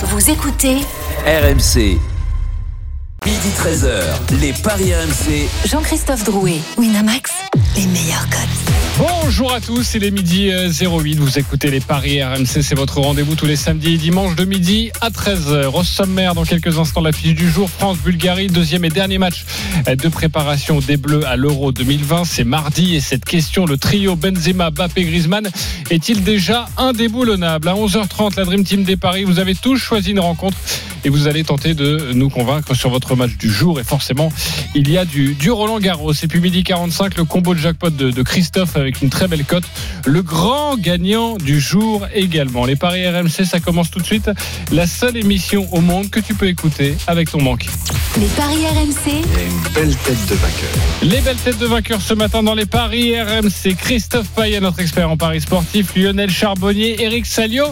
Vous écoutez RMC. Midi 13h, les Paris RMC. Jean-Christophe Drouet, Winamax, les meilleurs codes. Bonjour à tous, il est midi euh, 08. Vous écoutez les Paris RMC, c'est votre rendez-vous tous les samedis et dimanches de midi à 13h. Au sommaire, dans quelques instants, la fiche du jour France-Bulgarie, deuxième et dernier match euh, de préparation des Bleus à l'Euro 2020. C'est mardi et cette question, le trio Benzema, Bappé, Griezmann, est-il déjà indéboulonnable? À 11h30, la Dream Team des Paris, vous avez tous choisi une rencontre et vous allez tenter de nous convaincre sur votre match du jour. Et forcément, il y a du, du Roland Garros. Et puis midi 45, le combo de jackpot de, de Christophe avec une très belle cote. Le grand gagnant du jour également. Les paris RMC, ça commence tout de suite. La seule émission au monde que tu peux écouter avec ton manque. Les paris RMC, une belle tête de vainqueur. Les belles têtes de vainqueurs ce matin dans les paris RMC. Christophe Payet, notre expert en paris sportif, Lionel Charbonnier, Eric Salio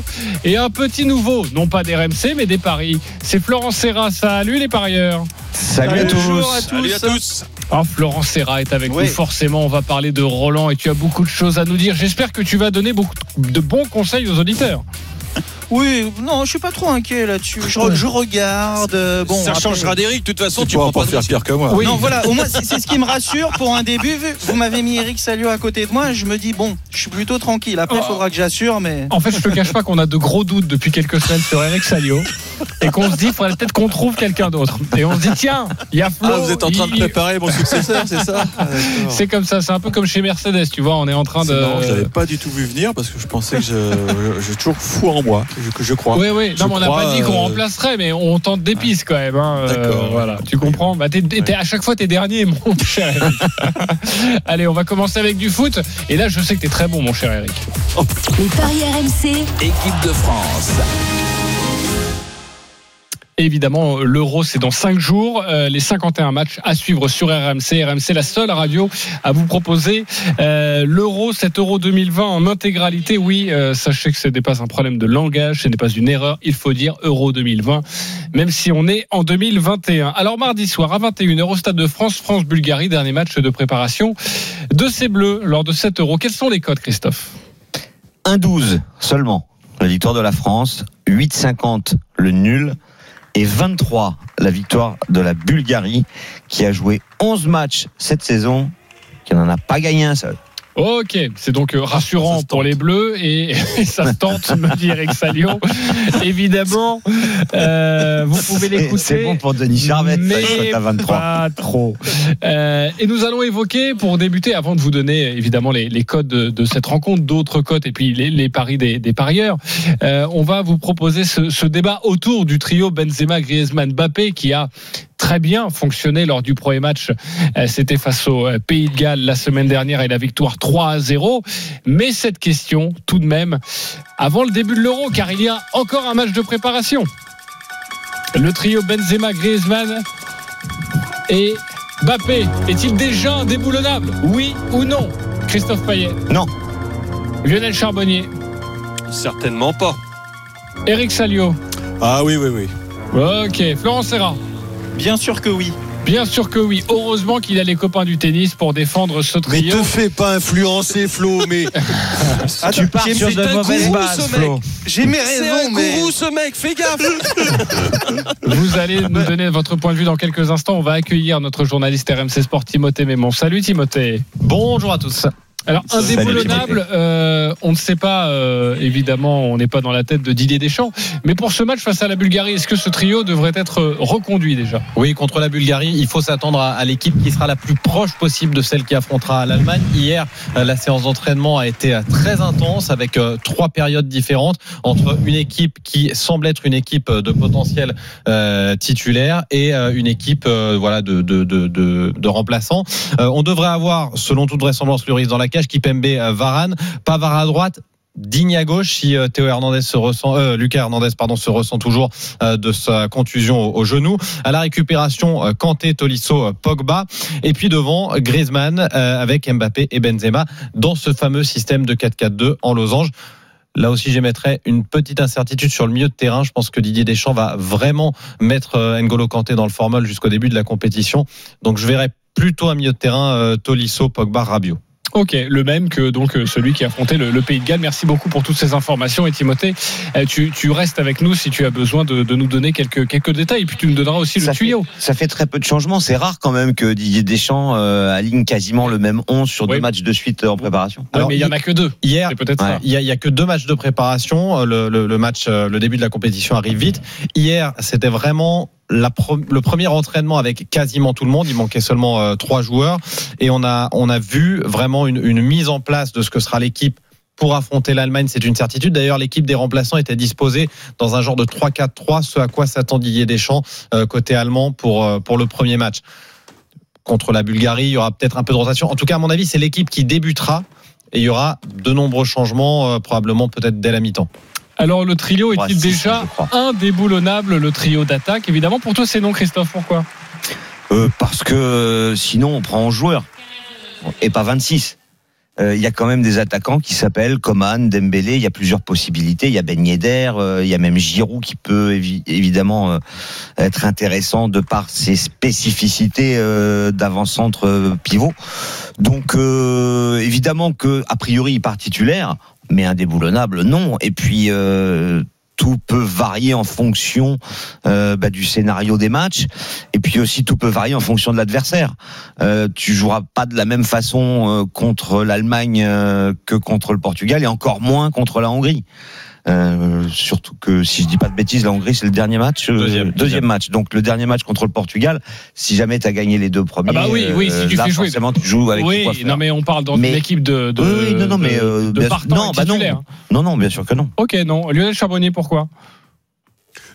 et un petit nouveau, non pas des RMC mais des paris. C'est Florent Serra. Salut les parieurs. Salut à tous. Salut à tous. Ah, Florent Serra est avec Oui. nous. Forcément, on va parler de Roland et tu as beaucoup de choses à nous dire. J'espère que tu vas donner beaucoup de bons conseils aux auditeurs. Oui, non, je suis pas trop inquiet là-dessus. Je, re- je regarde. euh, Bon, ça après- changera d'Eric, de toute façon, Tu pourras pas pas faire pire que moi. Oui. Non, voilà, au moins c'est ce qui me rassure pour un début. Vu que vous m'avez mis Eric Salio à côté de moi, je me dis bon, je suis plutôt tranquille. Après, il Oh. faudra que j'assure, mais En fait, je te cache pas qu'on a de gros doutes depuis quelques semaines sur Eric Salio et qu'on se dit, il faudrait peut-être qu'on trouve quelqu'un d'autre. Et on se dit, tiens, il y a Flo. Ah, vous êtes en train de préparer mon successeur, c'est ça. C'est comme ça, c'est un peu comme chez Mercedes, tu vois, on est en train de. marrant, je l'avais pas du tout vu venir parce que je pensais que je, toujours fou en moi, je, que je crois. Oui, oui, non, mais on n'a pas dit qu'on euh, remplacerait, mais on tente des pistes quand même. hein. Euh, D'accord. voilà, tu comprends bah, À chaque fois, t'es dernier, mon cher Eric. Allez, on va commencer avec du foot. Et là, je sais que t'es très bon, mon cher Eric. les paris RMC, Équipe de France. Évidemment, l'Euro, c'est dans 5 jours. Euh, les 51 matchs à suivre sur RMC. RMC, la seule radio à vous proposer euh, l'Euro, cet Euro 2020 en intégralité. Oui, euh, sachez que ce n'est pas un problème de langage, ce n'est pas une erreur. Il faut dire Euro 2020, même si on est en 2021. Alors, mardi soir à 21h au Stade de France, France-Bulgarie, dernier match de préparation de ces Bleus lors de cet Euro. Quels sont les codes, Christophe? 1-12 seulement, la victoire de la France, 8-50 le nul et 23 la victoire de la Bulgarie qui a joué 11 matchs cette saison, qui n'en a pas gagné un seul. Ok, c'est donc euh, rassurant pour les Bleus et, et ça se tente, me dit Eric Salio. Évidemment, euh, vous pouvez l'écouter. C'est bon pour Denis Charvet, mais à 23. pas trop. Euh, et nous allons évoquer, pour débuter, avant de vous donner évidemment les, les codes de, de cette rencontre, d'autres codes et puis les, les paris des, des parieurs, euh, on va vous proposer ce, ce débat autour du trio Benzema, Griezmann, Mbappé qui a très bien fonctionné lors du premier match. Euh, C'était face au euh, Pays de Galles la semaine dernière et la victoire 3 à 0. Mais cette question, tout de même, avant le début de l'Euro, car il y a encore un match de préparation. Le trio Benzema, Griezmann et Mbappé est-il déjà indéboulonnable Oui ou non? Christophe Payet Non. Lionel Charbonnier Certainement pas. Eric Salio Ah oui, oui, oui. Ok, Florent Serra bien sûr que oui. Bien sûr que oui. Heureusement qu'il a les copains du tennis pour défendre ce Mais trio. te fais pas influencer, Flo, mais Attends, Tu pars sur de mauvaises bases, Flo. J'ai mes C'est un raisons, mais gourou, ce mec, fais gaffe. Vous allez nous donner votre point de vue dans quelques instants. On va accueillir notre journaliste RMC Sport Timothée Mémon. Salut Timothée. Bonjour à tous. Alors indéboulonnable, euh, on ne sait pas euh, évidemment, on n'est pas dans la tête de Didier Deschamps, mais pour ce match face à la Bulgarie, est-ce que ce trio devrait être euh, reconduit déjà? Oui, contre la Bulgarie, il faut s'attendre à, à l'équipe qui sera la plus proche possible de celle qui affrontera l'Allemagne. Hier, euh, la séance d'entraînement a été euh, très intense avec euh, trois périodes différentes entre une équipe qui semble être une équipe de potentiel euh, titulaire et une équipe euh, voilà de, de, de, de, de remplaçants. On devrait avoir, selon toute vraisemblance, le risque dans la Kipembe, euh, Varane, Pavard à droite. Digne à gauche si euh, Théo Hernandez se ressent, euh, Lucas Hernandez pardon se ressent toujours de sa contusion au, genou. À la récupération, Kanté, Tolisso, Pogba, et puis devant Griezmann avec Mbappé et Benzema dans ce fameux système de 4-4-2 en losange. Là aussi, j'émettrais une petite incertitude sur le milieu de terrain. Je pense que Didier Deschamps va vraiment mettre N'Golo Kanté dans le formol jusqu'au début de la compétition. Donc, je verrais plutôt un milieu de terrain Tolisso, Pogba, Rabiot. Ok, le même que donc euh, celui qui a affronté le, le Pays de Galles. Merci beaucoup pour toutes ces informations. Et Timothée, euh, tu, tu restes avec nous si tu as besoin de, de nous donner quelques, quelques détails. Et puis tu nous donneras aussi Ça le tuyau. Ça fait très peu de changements. C'est rare quand même que Didier Deschamps euh, aligne quasiment le même 11 sur Oui. deux matchs de suite en préparation. Ouais, Alors, mais il y en a que deux. Hier, peut-être Ouais. Il y, a, il y a que deux matchs de préparation. Le, le- le match, euh, le début de la compétition arrive vite. Hier, c'était vraiment le premier entraînement avec quasiment tout le monde. Il manquait seulement euh, trois joueurs et on a on a vu vraiment une, mise en place de ce que sera l'équipe. Pour affronter l'Allemagne, c'est une certitude. D'ailleurs, l'équipe des remplaçants était disposée dans un genre de 3-4-3, ce à quoi s'attend Didier Deschamps euh, côté allemand pour, euh, pour le premier match. Contre la Bulgarie, il y aura peut-être un peu de rotation. En tout cas, à mon avis, c'est l'équipe qui débutera et il y aura de nombreux changements, probablement peut-être dès la mi-temps. Alors le trio est-il déjà indéboulonnable, le trio d'attaque? Évidemment, pour toi c'est non, Christophe. Pourquoi? Euh, parce que euh, sinon on prend 11 joueurs et pas 26. Euh, Il y a quand même des attaquants qui s'appellent Coman, Dembélé. Il y a plusieurs possibilités. Il y a Ben Yedder, euh, il y a même Giroud qui peut évi- évidemment euh, être intéressant de par ses spécificités d'avant-centre pivot. Donc évidemment que a priori il part titulaire, mais indéboulonnable non. Et puis euh, tout peut varier en fonction euh, bah, du scénario des matchs. Et puis aussi, tout peut varier en fonction de l'adversaire. Euh, tu joueras pas de la même façon euh, contre l'Allemagne que contre le Portugal, et encore moins contre la Hongrie. Euh, surtout que si je dis pas de bêtises, la Hongrie c'est le dernier match, euh, Deuxième. deuxième match. Donc le dernier match contre le Portugal, si jamais tu as gagné les deux premiers, Ah bah oui, oui, si tu là fais jouer- forcément tu joues avec Oui, non mais on parle dans Mais- une équipe de, de, Oui, non, non, de- mais, euh, de bien- partants non, bah non. Non, non, bien sûr que non. Ok, non. Lionel Charbonnier, pourquoi?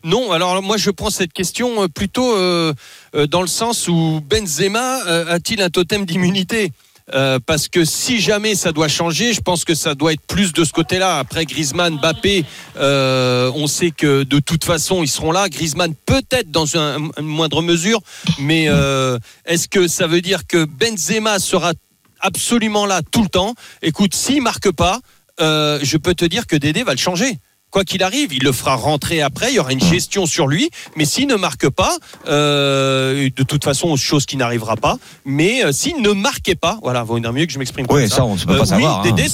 Non, alors moi je prends cette question euh, plutôt euh, euh, dans le sens où Benzema euh, a-t-il un totem d'immunité? Euh, parce que si jamais ça doit changer, je pense que ça doit être plus de ce côté-là. Après Griezmann, Mbappé, euh, on sait que de toute façon ils seront là. Griezmann peut-être dans un- une moindre mesure, mais euh, est-ce que ça veut dire que Benzema sera absolument là tout le temps? Écoute, s'il marque pas, je peux te dire que Dédé va le changer. Quoi qu'il arrive, il le fera rentrer après. Il y aura une gestion sur lui. Mais s'il ne marque pas, euh, de toute façon, chose qui n'arrivera pas. Mais euh, s'il ne marquait pas, voilà, vaut mieux que je m'exprime comme Oui, ça. ça, on ne peut Euh, pas oui, savoir. hein. Dédé,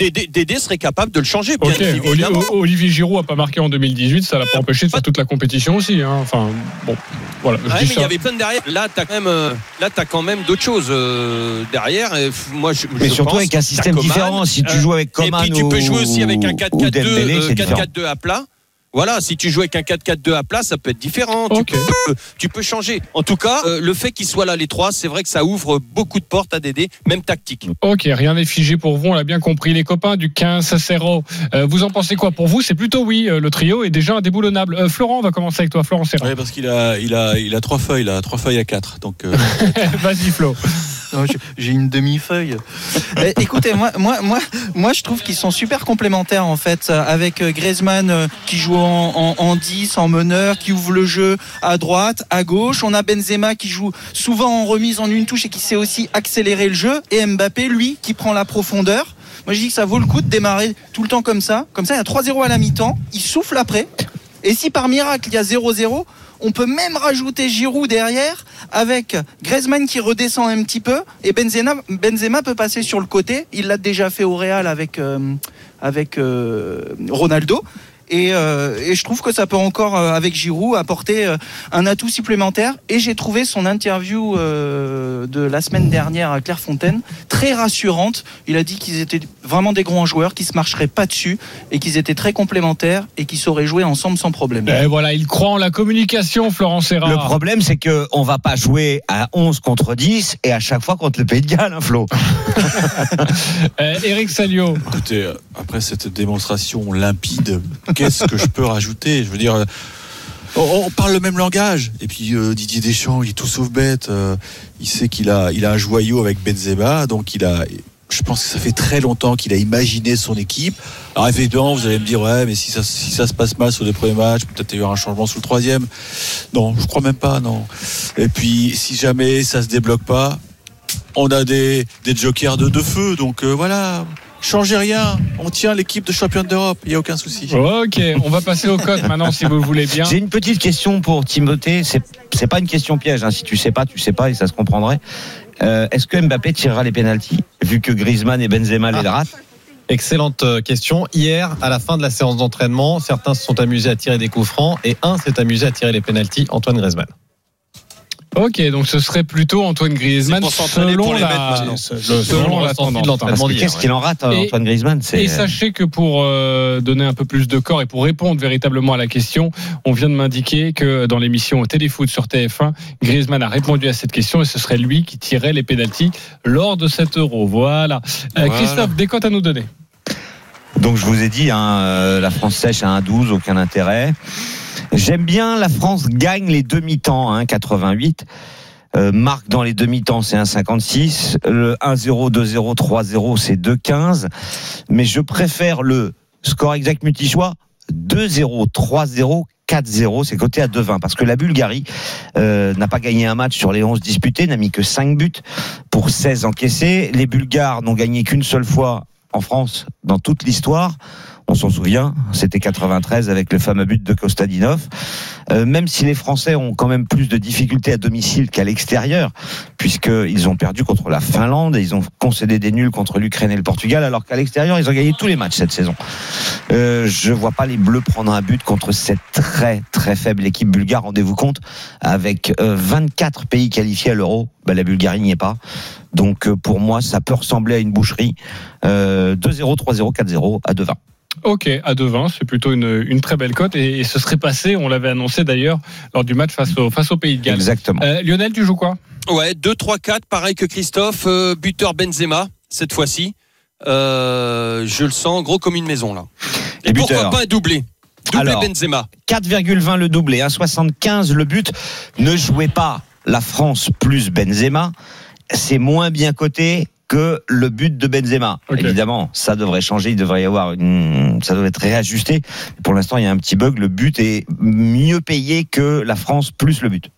Dédé- Dédé serait capable de le changer, bien Olivier Giroud a pas marqué en 2018, ça l'a pas empêché de faire toute la compétition aussi. hein. Enfin, bon, voilà. je Ouais, dis mais il ça. y avait plein de derrière. Là, t'as quand même, euh, là, t'as quand même d'autres choses euh, derrière. Et moi, je, Mais je surtout pense avec un système Coman, différent. Si tu euh, joues avec Et Coman puis tu peux jouer aussi avec un ou 4-4-2 Dembélé, euh, c'est différent. 4-4-2 à plat. Voilà, si tu joues avec un 4-4-2 à plat, ça peut être différent. Tu, peux, tu peux changer. En tout cas, euh, le fait qu'ils soient là les trois, c'est vrai que ça ouvre beaucoup de portes à Dédé, même tactique. Ok, rien n'est figé pour vous, on l'a bien compris. Les copains du 15 0 euh, vous en pensez quoi Pour vous, c'est plutôt oui, euh, le trio est déjà indéboulonnable. Euh, Florent, on va commencer avec toi. Florent Serra. Ouais, parce qu'il a, il a, il a trois feuilles, là, trois feuilles à quatre. Donc, euh, Vas-y, Flo. Non, j'ai- une demi-feuille. Écoutez, moi, moi, moi, moi, je trouve qu'ils sont super complémentaires en fait, avec euh, Griezmann euh, qui joue en, en, en 10, en meneur, qui ouvre le jeu à droite, à gauche. On a Benzema qui joue souvent en remise en une touche et qui sait aussi accélérer le jeu. Et Mbappé, lui, qui prend la profondeur. Moi, je dis que ça vaut le coup de démarrer tout le temps comme ça. Comme ça, il y a 3-0 à la mi-temps. Il souffle après. Et si par miracle, il y a 0-0, on peut même rajouter Giroud derrière avec Griezmann qui redescend un petit peu et Benzema, Benzema peut passer sur le côté. Il l'a déjà fait au Real avec, euh, euh, Ronaldo. Et, euh, et je trouve que ça peut encore, euh, avec Giroud, apporter euh, un atout supplémentaire. Et j'ai trouvé son interview euh, de la semaine dernière à Clairefontaine très rassurante. Il a dit qu'ils étaient vraiment des grands joueurs, qu'ils se marcheraient pas dessus et qu'ils étaient très complémentaires et qu'ils sauraient jouer ensemble sans problème. Et voilà, il croit en la communication, Florent Serra. Le problème, c'est que on va pas jouer à 11 contre 10 et à chaque fois contre le Pays de Galles, hein, Flo. Euh, Eric Salio. écoutez, après cette démonstration limpide, qu'est-ce que je peux rajouter? Je veux dire, on, parle le même langage. Et puis euh, Didier Deschamps, il est tout sauf bête. euh, il sait qu'il a, il a un joyau avec Benzema, donc il a. Je pense que ça fait très longtemps qu'il a imaginé son équipe. Alors évidemment, vous allez me dire, ouais, mais si ça, si ça se passe mal sur les premiers matchs, peut-être il y aura un changement sur le troisième. Non, je crois même pas, non. Et puis, si jamais ça se débloque pas, on a des, des jokers de, de feu. Donc euh, voilà, changez rien. On tient l'équipe de championne d'Europe, il n'y a aucun souci. Ok, on va passer au code maintenant, si vous le voulez bien. J'ai une petite question pour Timothée. C'est c'est pas une question piège. hein. Si tu sais pas, tu sais pas et ça se comprendrait. Euh, Est-ce que Mbappé tirera les pénalties vu que Griezmann et Benzema les ratent. Excellente euh, question. Hier, à la fin de la séance d'entraînement, certains se sont amusés à tirer des coups francs et un s'est amusé à tirer les pénalties, Antoine Griezmann. Ok, donc ce serait plutôt Antoine Griezmann selon pour les la, selon Selon la tendance. qu'est-ce ouais. qu'il en rate, Et- Antoine Griezmann Et sachez que pour euh, donner un peu plus de corps et pour répondre véritablement à la question, on vient de m'indiquer que dans l'émission Téléfoot sur TF1, Griezmann a répondu à cette question et ce serait lui qui tirait les pénalties lors de cet euro. Voilà. Euh, Voilà. Christophe, des cotes à nous donner. Donc je vous ai dit, hein, euh, la France sèche à 1,12, aucun intérêt. J'aime bien la France gagne les demi-temps, hein, 88. Euh, marque dans les demi-temps, c'est 1,56. Le 1-0, 2-0, 3-0, c'est 2,15. Mais je préfère le score exact multi-choix 2-0, 3-0, 4-0, c'est coté à 2,20 parce que la Bulgarie euh, n'a pas gagné un match sur les 11 disputés, n'a mis que 5 buts pour 16 encaissés. Les Bulgares n'ont gagné qu'une seule fois en France dans toute l'histoire. On s'en souvient, c'était 93 avec le fameux but de Kostadinov. Euh, même si les Français ont quand même plus de difficultés à domicile qu'à l'extérieur, puisqu'ils ont perdu contre la Finlande et ils ont concédé des nuls contre l'Ukraine et le Portugal, alors qu'à l'extérieur, ils ont gagné tous les matchs cette saison. Euh, je vois pas les Bleus prendre un but contre cette très très faible équipe bulgare. Rendez-vous compte, avec euh, 24 pays qualifiés à l'Euro, bah, la Bulgarie n'y est pas. Donc euh, pour moi, ça peut ressembler à une boucherie. Euh, 2-0, 3-0, 4-0 à 2-20. Ok, à 2,20, c'est plutôt une, une très belle cote et, et ce serait passé, on l'avait annoncé d'ailleurs, lors du match face au, face au Pays de Galles. Exactement. Euh, Lionel, tu joues quoi? Ouais, 2, 3, 4, pareil que Christophe. euh, buteur Benzema, cette fois-ci. Euh, je le sens gros comme une maison, là. Et pourquoi pas un doublé? Doublé Alors. Benzema. 4,20 le doublé, 1,75 le but. Ne jouez pas la France plus Benzema. C'est moins bien coté que le but de Benzema. Évidemment, ça devrait changer, il devrait y avoir une, ça devrait être réajusté. Pour l'instant, il y a un petit bug. Le but est mieux payé que la France plus le but.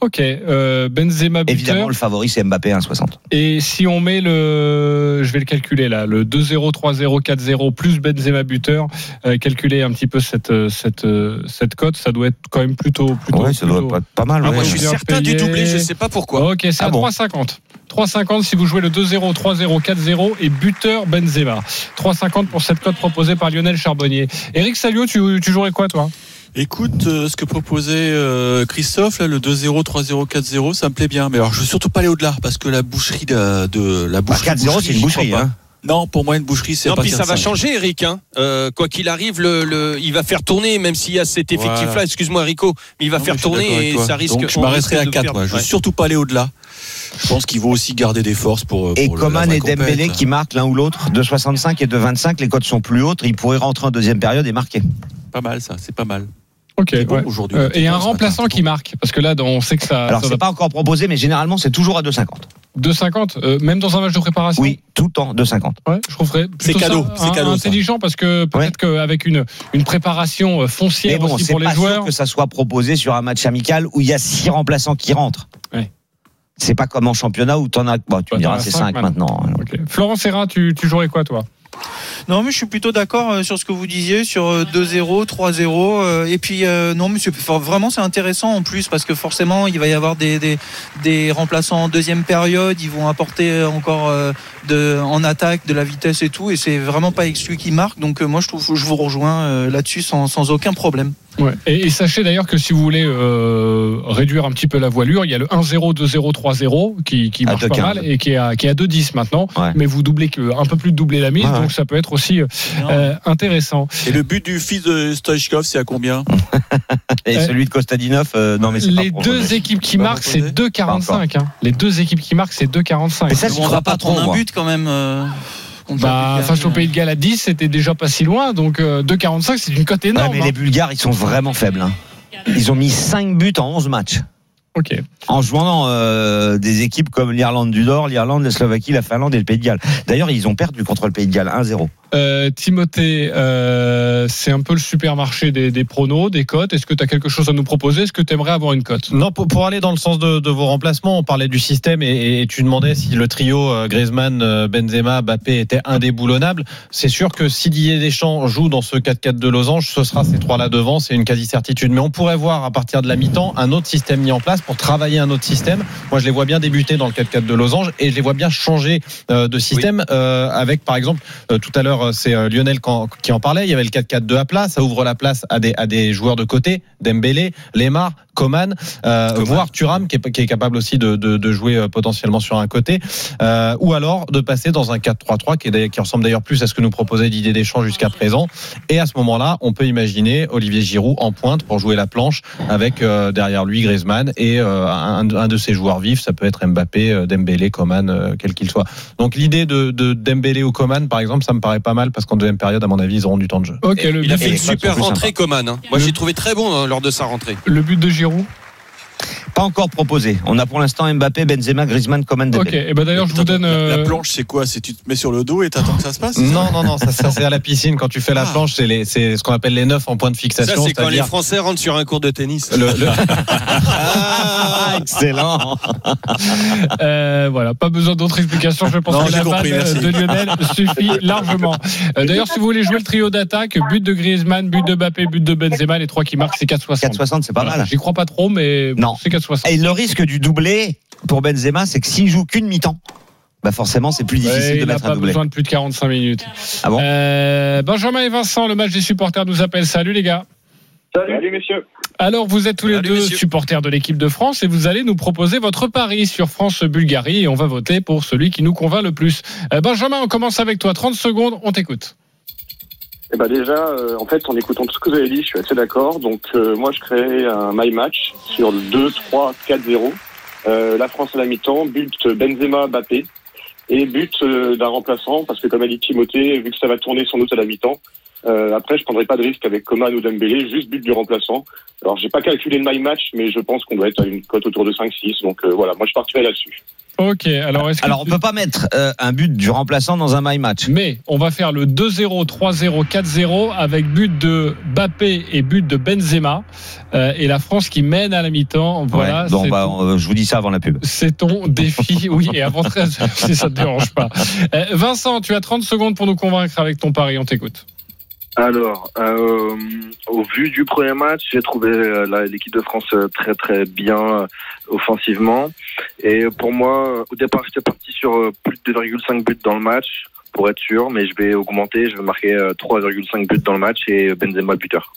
Ok, euh, Benzema buteur. Évidemment, le favori, c'est Mbappé 1,60. Et si on met le, je vais le calculer là, le 2-0, 3-0, 4-0 plus Benzema buteur, euh, calculer un petit peu cette euh, cette euh, cette cote, ça doit être quand même plutôt plutôt. Ouais, ça doit plutôt- être pas mal. Ah, ouais. moi, je suis certain du doublé, je sais pas pourquoi. Ok, c'est Ah à bon 3,50. 3,50 si vous jouez le 2-0, 3-0, 4-0 et buteur Benzema. 3,50 pour cette cote proposée par Lionel Charbonnier. Eric Salio, tu, tu jouerais quoi toi? Écoute, euh, ce que proposait euh, Christophe, là, le 2-0, 3-0, 4-0, ça me plaît bien. Mais alors, je veux surtout pas aller au-delà, parce que la boucherie de, de la Bah, boucherie. 4-0, c'est une boucherie. Hein. Non, pour moi, une boucherie, c'est Non, puis ça va changer, Eric. Hein. Euh, quoi qu'il arrive, le, le- il va faire tourner, même s'il y a cet effectif-là. Voilà. Excuse-moi, Rico, mais il va Non, faire tourner et ça risque. Donc, je m'arrêterai à de 4. perdre. Je veux Ouais. surtout pas aller au-delà. Je pense qu'il vaut aussi garder des forces pour. Et pour Coman et Dembélé compète. qui marquent l'un ou l'autre, de 65 et de 25, les cotes sont plus hautes. Ils pourraient rentrer en deuxième période et marquer. Pas mal, ça, c'est pas mal. Ok. C'est bon ouais. aujourd'hui. Euh, et un remplaçant c'est qui marque, parce que là, on sait que ça. Alors, ça c'est va- pas encore proposé, mais généralement, c'est toujours à 2,50. 2,50, euh, même dans un match de préparation. Oui, tout le temps, 2,50. Ouais, je trouverais plutôt cadeau, c'est un- cadeau, ça. intelligent parce que peut-être qu'avec une, une préparation euh, foncière bon, aussi c'est pour les pas joueurs. sûr que ça soit proposé sur un match amical où il y a six remplaçants qui rentrent. Ouais. C'est pas comme en championnat où t'en as. Bon, tu Bah, me diras, as c'est cinq 5 maintenant. Ok. Florent Serra, tu, tu jouerais quoi toi? Non, mais je suis plutôt d'accord euh, sur ce que vous disiez, sur euh, 2-0, 3-0. euh, Et puis, euh, non, mais vraiment, c'est intéressant en plus parce que forcément, il va y avoir des, des, des remplaçants en deuxième période. Ils vont apporter euh, encore euh, de, en attaque de la vitesse et tout. Et c'est vraiment pas exclu qu'ils marquent. Donc, euh, moi, je, trouve, je vous rejoins euh, là-dessus sans, sans aucun problème. Ouais. Et, et sachez d'ailleurs que si vous voulez euh, réduire un petit peu la voilure, il y a le 1-0, 2-0, 3-0 qui, qui marche pas 2,15. mal et qui est à, qui est à 2-10 maintenant. Ouais. Mais vous doublez un peu plus de doubler la mise, Ouais, donc ça peut être aussi euh, euh, intéressant. Et le but du fils de Stoichkov, c'est à combien? Et Euh, celui de Kostadinov, euh, non, mais c'est Les pas deux équipes qui marquent, c'est proposé 2,45. Hein. Les deux équipes qui marquent, c'est 2,45. Mais ça, va crois pas trop. un but quand même. Euh, Bah, face au Pays de Galles à 10, c'était déjà pas si loin. Donc euh, 2,45, c'est une cote Ouais, énorme. mais hein. les Bulgares, ils sont vraiment faibles. hein. Ils ont mis 5 buts en 11 matchs. Ok. En jouant euh, des équipes comme l'Irlande du Nord, l'Irlande, la Slovaquie, la Finlande et le Pays de Galles. D'ailleurs, ils ont perdu contre le Pays de Galles 1-0. Euh, Timothée, euh, c'est un peu le supermarché des, des pronos, des cotes. Est-ce que tu as quelque chose à nous proposer? Est-ce que tu aimerais avoir une cote? Non, pour, pour aller dans le sens de, de vos remplacements, on parlait du système et, et tu demandais si le trio euh, Griezmann, euh, Benzema, Mbappé était indéboulonnable. C'est sûr que si Didier Deschamps joue dans ce 4-4 de losange, ce sera ces trois-là devant, c'est une quasi-certitude. Mais on pourrait voir à partir de la mi-temps un autre système mis en place pour travailler un autre système. Moi, je les vois bien débuter dans le 4-4 de losange et je les vois bien changer de système avec, par exemple, tout à l'heure, c'est euh, Lionel qui en parlait. Il y avait le 4-4-2 à plat, ça ouvre la place à des, à des joueurs de côté, Dembélé, Lemar, Coman, euh, voire Thuram qui est, qui est capable aussi de, de, de jouer euh, potentiellement sur un côté, euh, ou alors de passer dans un 4-3-3 qui, ressemble d'ailleurs plus à ce que nous proposait Didier Deschamps jusqu'à présent. Et à ce moment-là, on peut imaginer Olivier Giroud en pointe pour jouer la planche avec euh, derrière lui Griezmann et un, un de ses joueurs vifs, ça peut être Mbappé, Dembélé, Coman, quel qu'il soit. Donc l'idée de, de Dembélé ou Coman, par exemple, ça me paraît pas mal parce qu'en deuxième période, à mon avis, ils auront du temps de jeu. Le Il a fait une super rentrée, Coman. hein. Moi, j'ai trouvé très bon hein, lors de sa rentrée. le but de Giroud Pas encore proposé. On a pour l'instant Mbappé, Benzema, Griezmann, Coman, Ok, et ben d'ailleurs, je vous donne. la, la euh, planche, c'est quoi? C'est tu te mets sur le dos et t'attends que ça se passe Non, non, non, ça, ça, c'est à la piscine quand tu fais la Ah. planche, c'est les- c'est ce qu'on appelle les neufs en point de Ça, fixation. c'est quand les Français rentrent sur un cours de tennis. le- le- Ah, excellent. Euh, voilà, pas besoin d'autres explications. Je pense Non, que la compris, de Lionel suffit largement. Euh, D'ailleurs, si vous voulez jouer le trio d'attaque, but de Griezmann, but de Mbappé, but de Benzema, les trois qui marquent, c'est 4,60. 4,60, c'est pas Voilà. mal. J'y crois pas trop, mais bon, Non. c'est 4,60. Et le risque du doublé pour Benzema, c'est que s'il joue qu'une mi-temps, bah forcément, c'est plus difficile Ouais, de il n'a mettre un pas doublé. besoin de plus de 45 minutes. Ah bon Euh, Benjamin et Vincent, le match des supporters nous appelle. Salut les gars. Salut, messieurs. Alors, vous êtes tous les Salut, deux messieurs. supporters de l'équipe de France et vous allez nous proposer votre pari sur France-Bulgarie et on va voter pour celui qui nous convainc le plus. Euh, Benjamin, on commence avec toi. 30 secondes, on t'écoute. Eh ben déjà, euh, en fait, en écoutant tout ce que vous avez dit, je suis assez d'accord. Donc, euh, moi, je crée un my match sur le 2, 3, 4, 0. Euh, la France à la mi-temps, but Benzema, Mbappé. Et but euh, d'un remplaçant, parce que comme a dit Timothée, vu que ça va tourner sans doute à la mi-temps, euh, après, je prendrai pas de risque avec Coman ou Dembélé, juste but du remplaçant. Alors, j'ai pas calculé le my match, mais je pense qu'on doit être à une cote autour de 5-6. Donc, euh, voilà, moi, je partirai là-dessus. Ok, alors est-ce que Alors, on peut pas mettre euh, un but du remplaçant dans un my match. Mais on va faire le 2-0, 3-0, 4-0 avec but de Bappé et but de Benzema. Euh, et la France qui mène à la mi-temps. Voilà, Ouais, donc, c'est bah, ton- je vous dis ça avant la pub. c'est ton défi. Oui, et avant 13 heures, si ça ne te dérange pas. Euh, Vincent, tu as 30 secondes pour nous convaincre avec ton pari. On t'écoute. Alors, euh, au vu du premier match, j'ai trouvé euh, l'équipe de France euh, très très bien euh, offensivement. Et pour moi, au départ, j'étais parti sur plus de 2,5 buts dans le match, pour être sûr, mais je vais augmenter, je vais marquer euh, 3,5 buts dans le match et Benzema buteur.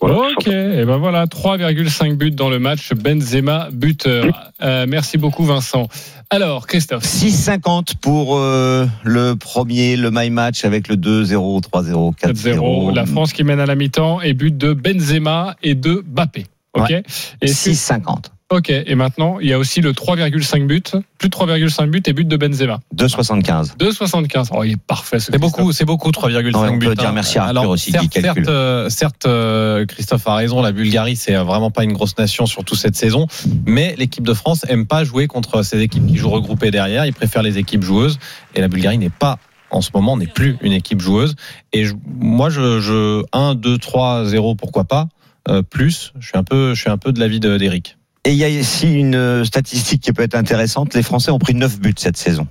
Voilà, ok, et ben voilà, 3,5 buts dans le match. Benzema, buteur. Euh, merci beaucoup, Vincent. Alors, Christophe. 6,50 pour euh, le premier, le my match avec le 2-0, 3-0, 4-0. 4-0. La France qui mène à la mi-temps et but de Benzema et de Bappé. Ok. Et est-ce que- 6,50. Ok. Et maintenant, il y a aussi le 3,5 buts, plus de 3,5 buts et but de Benzema. 2,75. 2,75. Oh, il est parfait. ce C'est beaucoup, c'est beaucoup 3,5 Non, on buts. peut dire hein. merci à Arthur Alors, aussi, certes, qui calcule. certes, euh, certes, euh, Christophe a raison. La Bulgarie, c'est vraiment pas une grosse nation surtout cette saison. Mais l'équipe de France aime pas jouer contre ces équipes qui jouent regroupées derrière. Ils préfèrent les équipes joueuses. Et la Bulgarie n'est pas en ce moment n'est plus une équipe joueuse. Et je- moi, je, je 1, 2, 3, 0, pourquoi pas euh, plus. Je suis un peu, je suis un peu de l'avis de- d'Eric. Et il y a ici une euh, statistique qui peut être intéressante. Les Français ont pris 9 buts cette saison.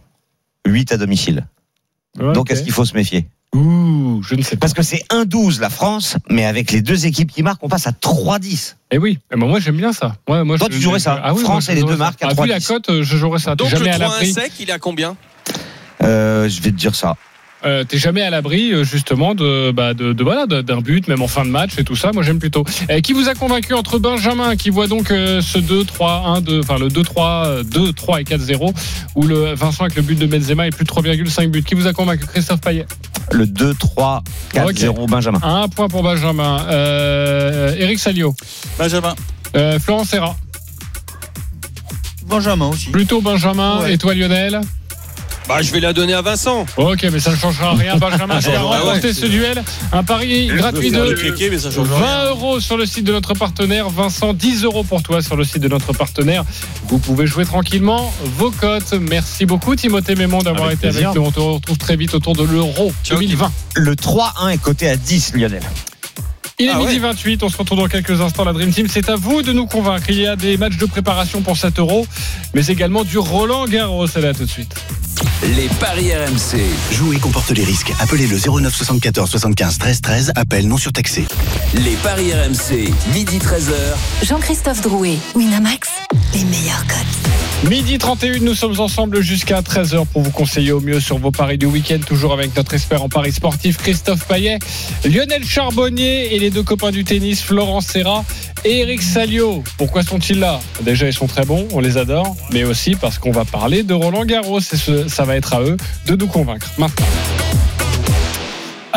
8 à domicile. Donc est-ce qu'il faut se méfier? Ouh, je ne sais pas. Parce que c'est 1-12 la France, mais avec les deux équipes qui marquent, on passe à 3-10. Eh oui, eh ben moi j'aime bien ça. Moi, moi, Toi, je- tu jouerais ça? Ah oui, France moi, et les deux ça. marques à Ah, vu la 3-10. cote, euh, je jouerais ça. Donc, jamais le à 3 l'abri. sec, il est à combien? Euh, je vais te dire ça. Euh, T'es jamais à l'abri euh, justement de, bah, de, de- voilà de- d'un but, même en fin de match et tout ça. Moi j'aime plutôt. Euh, qui vous a convaincu entre Benjamin qui voit donc euh, ce 2 3 1 2 enfin le 2 3 euh, 2 3 et 4 0 ou le Vincent avec le but de Benzema et plus de 3,5 buts. Qui vous a convaincu Christophe Payet? Le 2-3, 4-0 Benjamin. Un point pour Benjamin. Euh, Eric Salio. Benjamin. Euh, Florence Serra. Benjamin aussi. Plutôt Benjamin Ouais. et toi Lionel? Bah, je vais la donner à Vincent. Ok, mais ça ne changera rien. Benjamin qui a remporté ce duel. Un pari gratuit de le kéké, mais ça change 20 rien. euros sur le site de notre partenaire. Vincent, 10 euros pour toi sur le site de notre partenaire. Vous pouvez jouer tranquillement vos cotes. Merci beaucoup, Timothée Mémon, d'avoir été plaisir. avec nous. On te retrouve très vite autour de l'Euro 2020. Le 3-1 est coté à 10, Lionel. Il est Ah midi ouais. 28, on se retrouve dans quelques instants la Dream Team. C'est à vous de nous convaincre. Il y a des matchs de préparation pour cet euro, mais également du Roland Garros. C'est là tout de suite. Les paris RMC. Jouer comporte les risques. Appelez le 09 74 75 13 13. Appel non surtaxé. Les paris RMC. Midi 13h. Jean-Christophe Drouet, Winamax, les meilleurs cotes. Midi 31, nous sommes ensemble jusqu'à 13h pour vous conseiller au mieux sur vos paris du week-end, toujours avec notre expert en paris sportif Christophe Payet, Lionel Charbonnier et les deux copains du tennis Florent Serra et Eric Salio. Pourquoi sont-ils là? Déjà, ils sont très bons, on les adore, mais aussi parce qu'on va parler de Roland Garros et ça va être à eux de nous convaincre. Maintenant.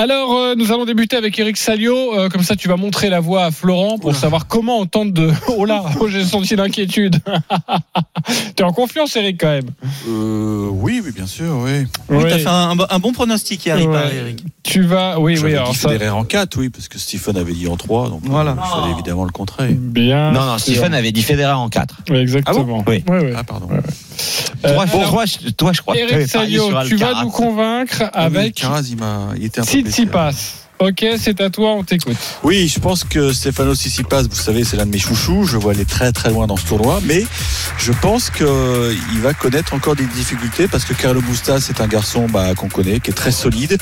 Alors, euh, nous allons débuter avec Eric Salio. Euh, comme ça, tu vas montrer la voie à Florent pour savoir comment on tente de. Oh là, oh, j'ai senti l'inquiétude. tu es en confiance, Eric, quand même. Euh, oui, oui, bien sûr, oui. Oui, Ouais. t'as fait un, un bon pronostic hier, Ouais. Eric. Tu vas. Oui, oui, alors ça. En 4, oui, parce que Stephen avait dit en 3, donc Voilà. il fallait évidemment le contrer. Bien. Non, non, Stephen avait dit Federer en 4. Oui, Exactement. Oui. Ouais, ouais. Ah, pardon. Euh, toi, alors, toi, je, toi, je crois que tu avais Eric Salio, tu vas nous convaincre Ah oui, avec Alcaraz, il, il était un peu. Tsitsipas. Ok, c'est à toi, on t'écoute. Oui, je pense que Stefano Tsitsipas, vous savez, c'est l'un de mes chouchous. Je vois aller très très loin dans ce tournoi, mais je pense qu'il va connaître encore des difficultés parce que Carlo Busta, c'est un garçon bah, qu'on connaît, qui est très solide,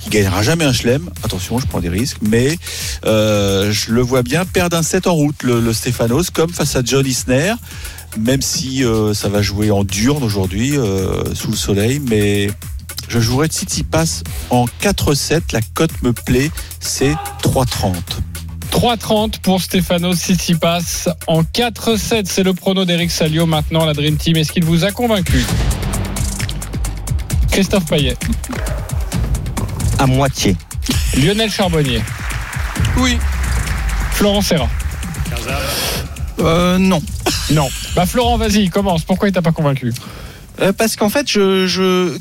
qui gagnera jamais un chelem. Attention, je prends des risques, mais euh, je le vois bien perdre un set en route, le, le Stefanos, comme face à John Isner. Même si euh, ça va jouer en diurne aujourd'hui, euh, sous le soleil, mais je jouerai Tsitsipas en 4-7. La cote me plaît, c'est 3-30. 3,30 pour Stefano Tsitsipas en 4-7. C'est le prono d'Eric Salio maintenant, la Dream Team. Est-ce qu'il vous a convaincu? Christophe Payet, À moitié. Lionel Charbonnier, Oui. Florent Serra. Euh, non. Non. Bah Florent, vas-y, commence. Pourquoi il t'a pas convaincu? Euh, parce qu'en fait, je, je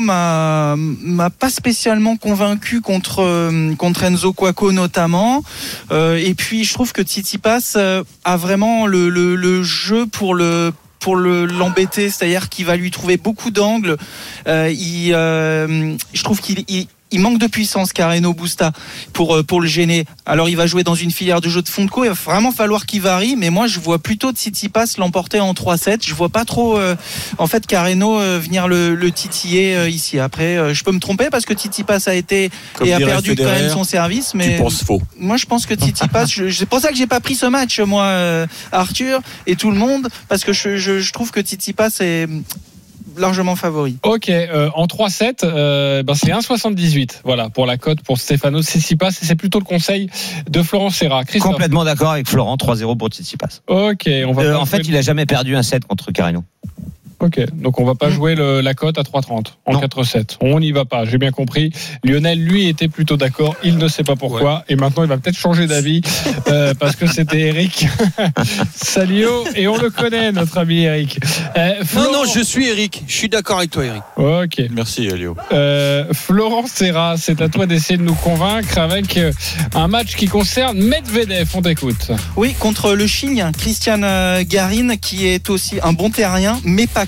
m'a m'a pas spécialement convaincu contre euh, contre Enzo Quaco notamment. Euh, et puis, je trouve que Tsitsipas euh, a vraiment le, le, le jeu pour le pour le l'embêter, c'est-à-dire qu'il va lui trouver beaucoup d'angles. Euh, il, euh, je trouve qu'il il, manque de puissance Carreno Busta pour euh, pour le gêner. Alors il va jouer dans une filière de jeu de fond de co. Il va vraiment falloir qu'il varie. Mais moi je vois plutôt Tsitsipas l'emporter en 3-7. Je vois pas trop euh, en fait Carreno euh, venir le, le titiller euh, ici. Après euh, je peux me tromper parce que Tsitsipas a été Comme et a perdu quand même son service. Mais Tu penses faux. moi je pense que Tsitsipas, je- c'est pour ça que j'ai pas pris ce match moi euh, Arthur et tout le monde parce que je, je, je trouve que Tsitsipas est largement favori. Ok, euh, en 3-7, euh, ben c'est 1,78. Voilà, pour la cote pour Stefano Tsitsipas. Et c'est plutôt le conseil de Florent Serra. Christophe. Complètement d'accord avec Florent, 3-0 pour Tsitsipas. Ok, on va Euh, en fait, il a jamais perdu un set contre Carreno. Ok, donc on va pas jouer le- la cote à 3,30 en Non. 4-7. On n'y va pas, j'ai bien compris. Lionel, lui, était plutôt d'accord. Il ne sait pas pourquoi. Et maintenant, il va peut-être changer d'avis euh, parce que c'était Eric Salio et on le connaît, notre ami Eric. Euh, Non, Florent- non, je suis Eric. Je suis d'accord avec toi, Eric. Ok. Merci, Elio. Euh, Florent Serra, c'est à toi d'essayer de nous convaincre avec euh, un match qui concerne Medvedev. On t'écoute. Oui, contre le Chine, Christian Garin, qui est aussi un bon terrien, mais pas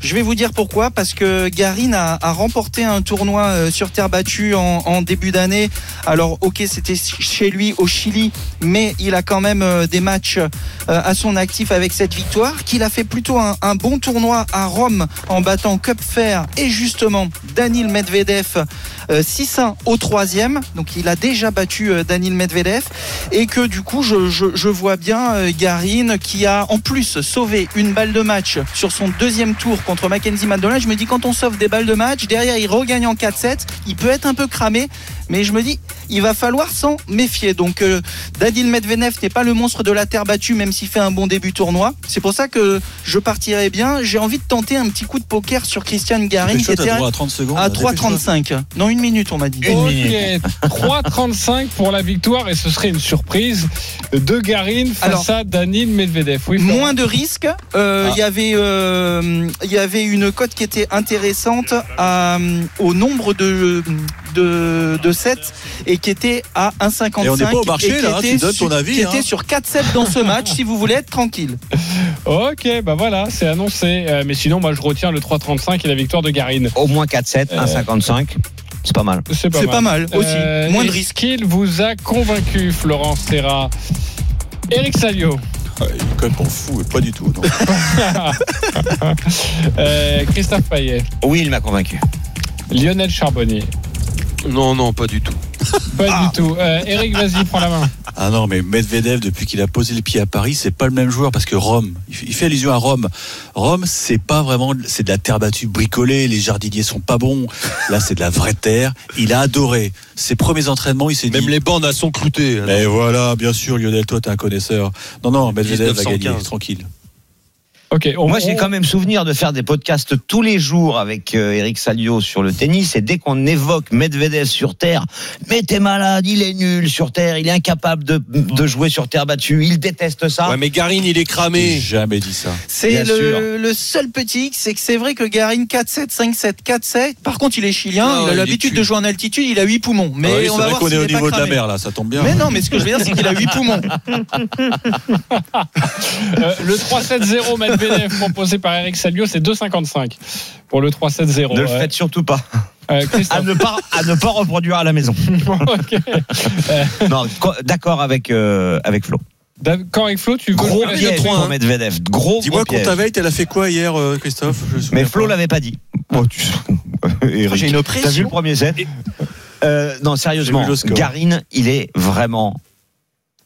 Je vais vous dire pourquoi. Parce que Garin a, remporté un tournoi euh, sur terre battue en, début d'année. Alors, ok, c'était chez lui au Chili, mais il a quand même euh, des matchs euh, à son actif avec cette victoire. Qu'il a fait plutôt un, bon tournoi à Rome en battant Cup Fair et justement Danil Medvedev euh, 6-1 au troisième. Donc, il a déjà battu Danil Medvedev et que du coup je, je, vois bien Garin qui a en plus sauvé une balle de match sur son deuxième tour contre Mackenzie McDonald. Je me dis quand on sauve des balles de match, derrière il regagne en 4-7, il peut être un peu cramé, mais je me dis il va falloir s'en méfier. Donc euh, Danil Medvedev n'est pas le monstre de la terre battue, même s'il fait un bon début tournoi. C'est pour ça que je partirai bien. J'ai envie de tenter un petit coup de poker sur Christian Garin qui était à 30 secondes. à dépêche-toi. 3,35. Non, une minute, on m'a dit. Une ok, minute. 3,35 pour la victoire et ce serait une surprise de Garin face Alors, à Danil Medvedev. Oui. Moins de risques. Euh, Il Ah. y avait, euh, il y avait une cote qui était intéressante à, au nombre de, de, de sets et qui était à 1,55. Et on n'est pas au marché, et là, hein, tu donnes ton sur- avis, Qui hein. était sur 4 sets dans ce match, si vous voulez être tranquille. Ok, bah voilà, c'est annoncé. Euh, mais sinon, moi, je retiens le 3,35 et la victoire de Garin. Au moins 4-7, Euh. 1,55. C'est pas mal. C'est pas, C'est pas mal aussi. Euh, Moins de est-ce risques. qu'il vous a convaincu, Florence Serra Eric Salio, Ouais, il est complètement fou, pas du tout. non. Euh, Christophe Payet, Oui, il m'a convaincu. Lionel Charbonnier. Non, non, pas du tout. Pas Ah. du tout. Euh, Eric, vas-y, prends la main. Ah non, mais Medvedev, depuis qu'il a posé le pied à Paris, c'est pas le même joueur parce que Rome, il fait- allusion à Rome. Rome, c'est pas vraiment, c'est de la terre battue bricolée, les jardiniers sont pas bons. Là, c'est de la vraie terre. Il a adoré. Ses premiers entraînements, il s'est dit. Même les bandes, elles sont cloutées. Mais voilà, bien sûr, Lionel, toi, t'es un connaisseur. Non, non, Medvedev va 1915. gagner, tranquille. Ok, on, Moi, j'ai quand même souvenir de faire des podcasts tous les jours avec euh, Eric Salio sur le tennis. Et dès qu'on évoque Medvedev sur terre, mais t'es malade, il est nul sur terre, il est incapable de, de jouer sur terre battue, il déteste ça. Ouais, mais Garine, il est J'ai cramé. jamais dit ça. C'est le, le seul petit X, c'est que c'est vrai que Garin 4-7, 5-7, 4-7. Par contre, il est chilien, Ah il a l'habitude de jouer en altitude, il a 8 poumons. Mais Ah oui, on c'est va vrai voir qu'on est au niveau de la mer, là, ça tombe bien. Mais non, mais ce que je veux dire, c'est qu'il a 8 poumons. Euh, le 3-7-0 Medvedev proposé par Eric Salio, c'est 2,55 pour le 3-7-0. Ne le Euh, faites surtout pas. euh, À Christophe. ne pas, à ne pas reproduire à la maison. Ok. Non, co- d'accord avec, euh, avec Flo. D'accord avec Flo, tu veux Gros piège trois, pour hein Medvedev. Gros, Dis-moi, piège. Contaveit, elle a fait quoi hier, euh, Christophe? Je Mais Flo pas. l'avait pas dit. Bon, tu... Eric, J'ai une T'as vu le premier set Euh, Non, sérieusement. Garine, il est vraiment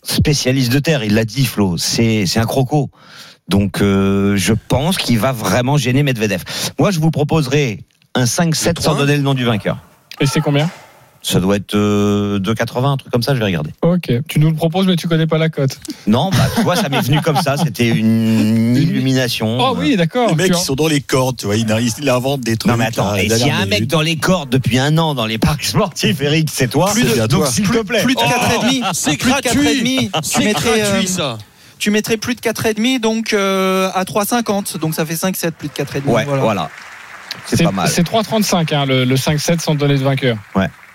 spécialiste de terre. Il l'a dit, Flo. C'est c'est un croco. Donc, euh, je pense qu'il va vraiment gêner Medvedev. Moi, je vous proposerai un 5-7 sans 3-1. donner le nom du vainqueur. Et c'est combien? Ça doit être euh, 2,80, un truc comme ça, je vais regarder. Ok, tu nous le proposes, mais tu connais pas la cote. Non, bah, tu vois, ça m'est venu comme ça. C'était une illumination. Oh oui, d'accord. Les mecs, ils sont dans les cordes, tu vois, ils, ils inventent des trucs. Non mais attends, et s'il y a un mec dans les cordes depuis un an dans les parcs sportifs, Eric, c'est toi. Plus de- donc s'il te plaît. Plus de Oh, 4,5. c'est Plus de gratuit. 4,5. Tu C'est mettrais, gratuit, euh, ça. Tu mettrais plus de 4,5 donc euh, à 3,50. Donc ça fait 5-7 plus de 4,5. Ouais, voilà. voilà. C'est pas mal. C'est 3,35 hein, le, le 5-7 sans donner de vainqueur.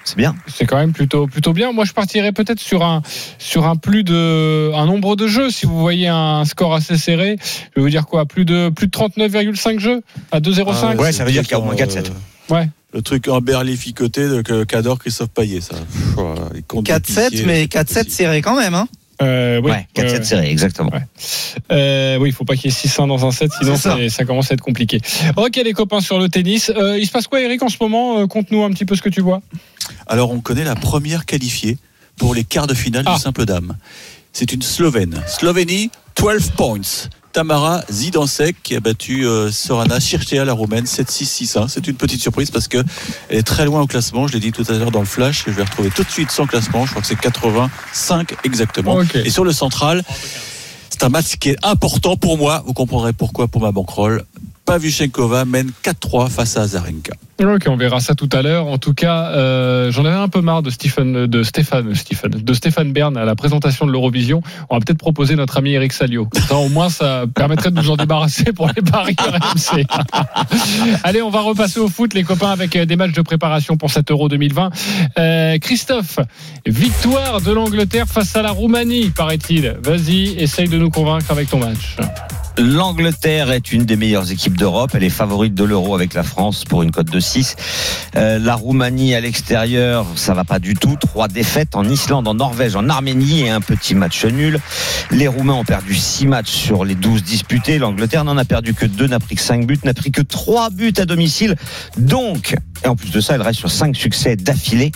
C'est bien. C'est quand même plutôt plutôt bien. Moi, je partirais peut-être sur un sur un plus de un nombre de jeux. Si vous voyez un score assez serré, je vais vous dire quoi Plus de plus de 39,5 jeux à 2,05. Ouais, ça veut dire qu'il y a au moins 4-7. Ouais. Le truc en berlier ficoté qu'adore Christophe Payet, ça. Pff, voilà, les comptes 4-7, d'épicier, mais c'est pas 4-7 possible. serré quand même. Hein. Euh, oui. Ouais, 4-7 Ouais, serré, exactement. Ouais. Euh, oui, il faut pas qu'il y ait 600 dans un set, sinon ça. commence à être compliqué. Ok, les copains sur le tennis. Euh, il se passe quoi, Eric, en ce moment? Euh, Conte-nous un petit peu ce que tu vois. Alors, on connaît la première qualifiée pour les quarts de finale Ah. du simple dame. C'est une Slovène. Slovénie, 12 points. Tamara Zidansek qui a battu euh, Sorana Circea, la roumaine, 7-6-6-1. C'est une petite surprise parce que elle est très loin au classement. Je l'ai dit tout à l'heure dans le flash. Je vais retrouver tout de suite son classement. Je crois que c'est 85 exactement. Et sur le central, c'est un match qui est important pour moi. Vous comprendrez pourquoi pour ma bankroll. Pavlyuchenkova mène 4-3 face à Azarenka. Ok, on verra ça tout à l'heure. En tout cas, euh, j'en avais un peu marre de Stephen, de Stéphane, Stephen, de Stéphane Bern à la présentation de l'Eurovision. On va peut-être proposer notre ami Eric Salio. Au moins, ça permettrait de nous en débarrasser pour les paris RMC. Allez, on va repasser au foot, les copains, avec euh, des matchs de préparation pour cet Euro 2020. Euh, Christophe, victoire de l'Angleterre face à la Roumanie, paraît-il. Vas-y, essaye de nous convaincre avec ton match. L'Angleterre est une des meilleures équipes d'Europe. Elle est favorite de l'euro avec la France pour une cote de 6. Euh, la Roumanie à l'extérieur, ça va pas du tout. Trois défaites en Islande, en Norvège, en Arménie et un petit match nul. Les Roumains ont perdu 6 matchs sur les 12 disputés. L'Angleterre n'en a perdu que 2, n'a pris que 5 buts, n'a pris que 3 buts à domicile. Donc, et en plus de ça, elle reste sur 5 succès d'affilée.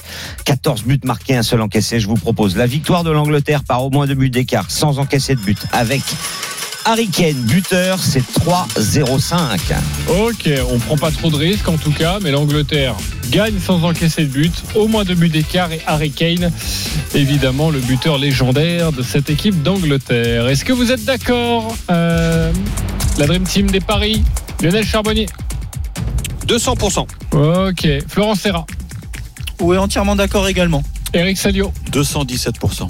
14 buts marqués, un seul encaissé. Je vous propose la victoire de l'Angleterre par au moins 2 buts d'écart, sans encaisser de but, avec Harry Kane, buteur, c'est 3-0-5. Ok, on prend pas trop de risques en tout cas, mais l'Angleterre gagne sans encaisser de but, au moins deux buts d'écart et Harry Kane, évidemment le buteur légendaire de cette équipe d'Angleterre. Est-ce que vous êtes d'accord euh, La Dream Team des paris, Lionel Charbonnier 200%. Ok, Florence Serra, Oui, entièrement d'accord également. Eric Salio, 217%.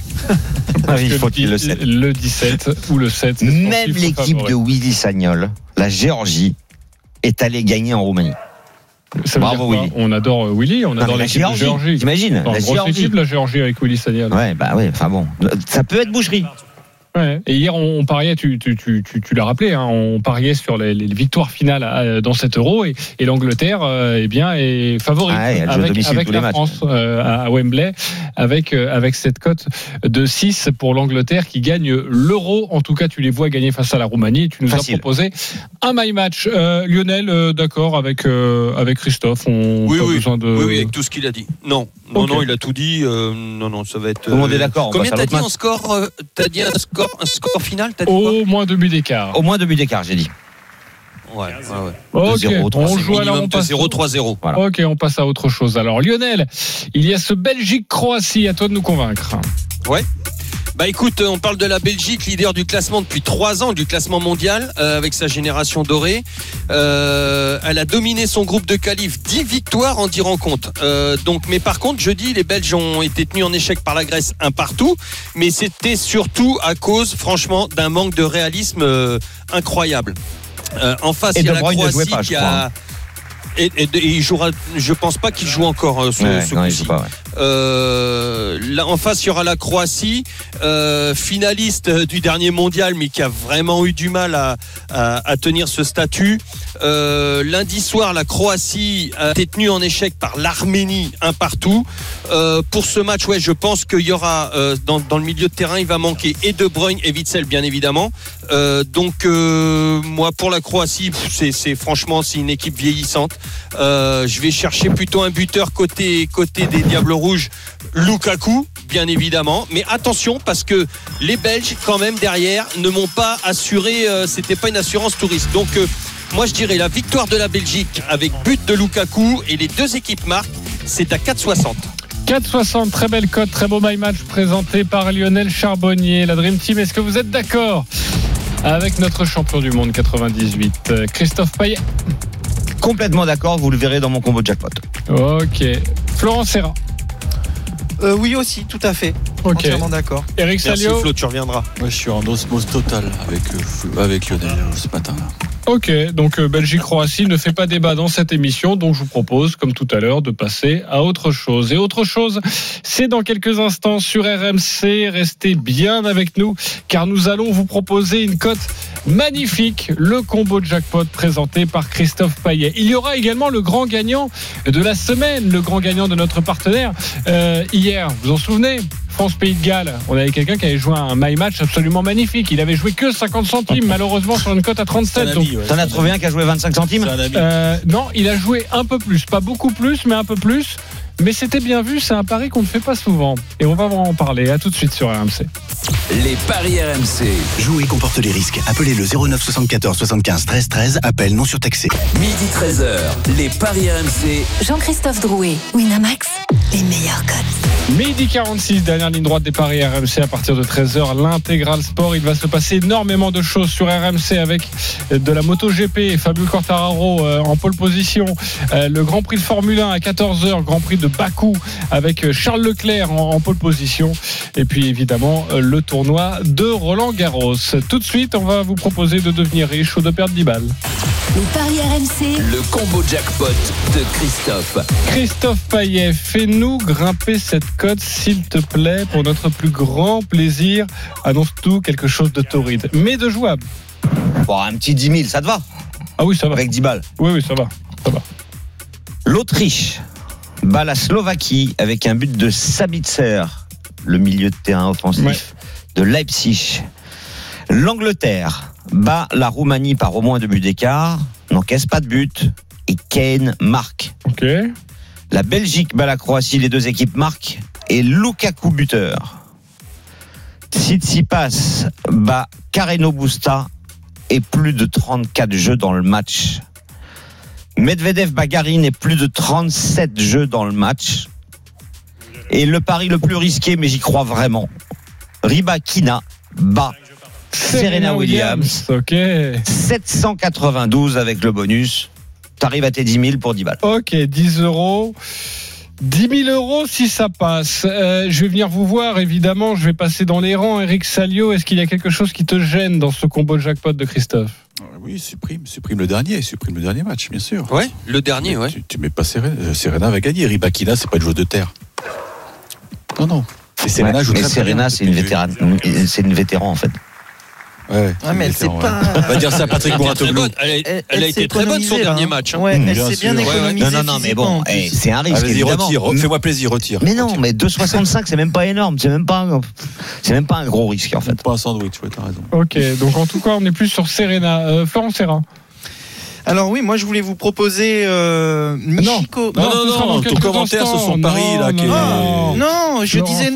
Ah oui, il faut qu'il le sait. le 17 ou le 7. c'est son Même l'équipe de Willy Sagnol, la Géorgie, est allée gagner en Roumanie. Ça veut Bravo, dire quoi? Willy. On adore euh, Willy, on Non, adore l'équipe de Géorgie, Géorgie. t'imagines La Géorgie. équipe la Géorgie avec Willy Sagnol. Ouais, bah ouais, enfin bon. Ça peut être boucherie. Ouais. Et hier, on, on pariait, tu, tu, tu, tu, tu l'as rappelé, hein, on pariait sur les, les victoires finales euh, dans cet euro et, et l'Angleterre, euh, eh bien, est favorite Ah ouais, avec, la matchs. France euh, à Wembley, avec, euh, avec cette cote de 6 pour l'Angleterre qui gagne l'euro. En tout cas, tu les vois gagner face à la Roumanie. Tu nous Facile. as proposé un my match. Euh, Lionel, euh, d'accord avec, euh, avec Christophe. On Oui, pas oui. besoin de. Oui, oui, avec tout ce qu'il a dit. Non, non, il a tout dit. euh, non, non, ça va être. Tout le monde est d'accord, Combien t'as dit en score T'as dit un score, un score final T'as dit Au moins deux buts d'écart. Au moins deux buts d'écart, j'ai dit. Ouais, ouais, ouais. Ok, 2-0, on joue alors. Minimum On de passe, 0-3-0. Voilà. Ok, on passe à autre chose. Alors Lionel, il y a ce Belgique-Croatie. À toi de nous convaincre. Bah écoute, on parle de la Belgique, leader du classement depuis trois ans, du classement mondial, euh, avec sa génération dorée. Euh, elle a dominé son groupe de qualif, 10 victoires en 10 rencontres. Euh, donc, mais par contre, jeudi, les Belges ont été tenus en échec par la Grèce, un partout. Mais c'était surtout à cause, franchement, d'un manque de réalisme incroyable. En face, il y a la Croatie pas, qui crois, a. hein. Et, et- et il jouera. Je pense pas qu'il joue encore euh, ce, Ouais, ce non, il joue pas, ouais. Euh, en face, il y aura la Croatie, euh, finaliste du dernier mondial, mais qui a vraiment eu du mal à, tenir ce statut. Euh, lundi soir, la Croatie a été tenue en échec par l'Arménie, un partout. Pour ce match, je pense qu'il y aura dans, le milieu de terrain, il va manquer et De Bruyne et Witzel, bien évidemment. Donc, moi, pour la Croatie, c'est franchement, c'est une équipe vieillissante. Je vais chercher plutôt un buteur côté côté des Diables Rouges, Lukaku, bien évidemment. Mais attention parce que les Belges, quand même derrière, ne m'ont pas assuré. euh, C'était pas une assurance touriste. Donc euh, moi, je dirais la victoire de la Belgique avec but de Lukaku et les deux équipes marquent. C'est à 4,60. 4,60, très belle cote, très beau my match présenté par Lionel Charbonnier. La Dream Team, est-ce que vous êtes d'accord avec notre champion du monde 98, euh, Christophe Payet? Complètement d'accord, vous le verrez dans mon combo jackpot. Ok. Florent Serra. Euh, oui aussi, tout à fait. Ok. Entièrement d'accord. Eric Merci Salio. Flo, tu reviendras. Moi, je suis en osmose totale avec, euh, avec Lionel euh, ce matin. là. Ok, donc euh, Belgique-Croatie ne fait pas débat dans cette émission, donc je vous propose, comme tout à l'heure, de passer à autre chose. Et autre chose, c'est dans quelques instants sur RMC. Restez bien avec nous, car nous allons vous proposer une cote magnifique, le combo de jackpot présenté par Christophe Payet. Il y aura également le grand gagnant de la semaine, le grand gagnant de notre partenaire. Euh, hier, vous vous en souvenez? France-Pays de Galles, on avait quelqu'un qui avait joué un my match absolument magnifique. Il avait joué que 50 centimes, malheureusement sur une cote à 37. donc T'en as trouvé un qui a joué 25 centimes euh, non, il a joué un peu plus, pas beaucoup plus, mais un peu plus. Mais c'était bien vu, c'est un pari qu'on ne fait pas souvent. Et on va en parler. À tout de suite sur RMC. Les paris RMC. Jouer comporte les risques. Appelez le 09 74 75 13 13. Appel non surtaxé. Midi 13h. Les paris RMC. Jean-Christophe Drouet, Winamax, les meilleurs cotes. Midi 46, dernière ligne droite des paris RMC à partir de 13h. L'intégral sport, il va se passer énormément de choses sur RMC avec de la moto GP, Fabio Quartararo euh, en pole position, euh, le Grand Prix de Formule 1 à 14h, Grand Prix de Bakou avec Charles Leclerc en, en pole position, et puis évidemment le tournoi de Roland Garros. Tout de suite, on va vous proposer de devenir riche ou de perdre 10 balles. Les paris RMC, Le combo jackpot de Christophe. Christophe Payet, fais-nous grimper cette cote, s'il te plaît, pour notre plus grand plaisir. Annonce-tout quelque chose de torride, mais de jouable. Bon, un petit 10 000, ça te va? Ah oui, ça va. Avec 10 balles. Oui, oui, ça va. Ça va. L'Autriche bat la Slovaquie avec un but de Sabitzer, le milieu de terrain offensif Ouais. de Leipzig. L'Angleterre bat la Roumanie par au moins deux buts d'écart, n'encaisse pas de but et Kane marque. Ok. La Belgique bat la Croatie, les deux équipes marquent et Lukaku buteur. Tsitsipas bat Carreno Busta et plus de 34 jeux dans le match. Medvedev Bagarine et plus de 37 jeux dans le match. Et le pari le plus risqué, mais j'y crois vraiment. Ribakina bat Serena Williams. Ok. 792 avec le bonus. T'arrives à tes 10 000 pour 10 balles. Ok, 10 euros. 10 000 euros si ça passe. Euh, je vais venir vous voir, évidemment. Je vais passer dans les rangs. Eric Salio, est-ce qu'il y a quelque chose qui te gêne dans ce combo de jackpot de Christophe? Oui, supprime, supprime le dernier, supprime le dernier match, bien sûr. Ouais, le dernier, ouais. Tu, tu mets pas Serena, euh, Serena va gagner. Ribakina, c'est pas une joueuse de terre. Non, non. Et Serena Ouais, joue mais Serena, c'est une vétérane. C'est une vétéran en fait. Ouais, Ouais, mais elle sait pas. On va dire ça à Patrick Elle a été très Mouratoglou. bonne. Elle a, Elle- elle elle a été s'est très bonne son dernier là. match. hein. Ouais, Mmh, elle bien s'est bien sûr. Ouais, ouais. économisée. Non, non, non, mais bon, eh, c'est un risque Ah, évidemment. retire. Fais-moi plaisir, retire. Mais non, Retire. mais 2,65 c'est même pas énorme, c'est même pas, un- c'est même pas un gros risque en fait. Pas un sandwich, ouais, t'as raison. Ok, donc en tout cas, on est plus sur Serena. Euh, Florent Serra. Alors oui, moi je voulais vous proposer euh, Michiko. Non, non, non, dans ton commentaire sur son pari, là, Non, qui non, non. Non, je Laurent disais,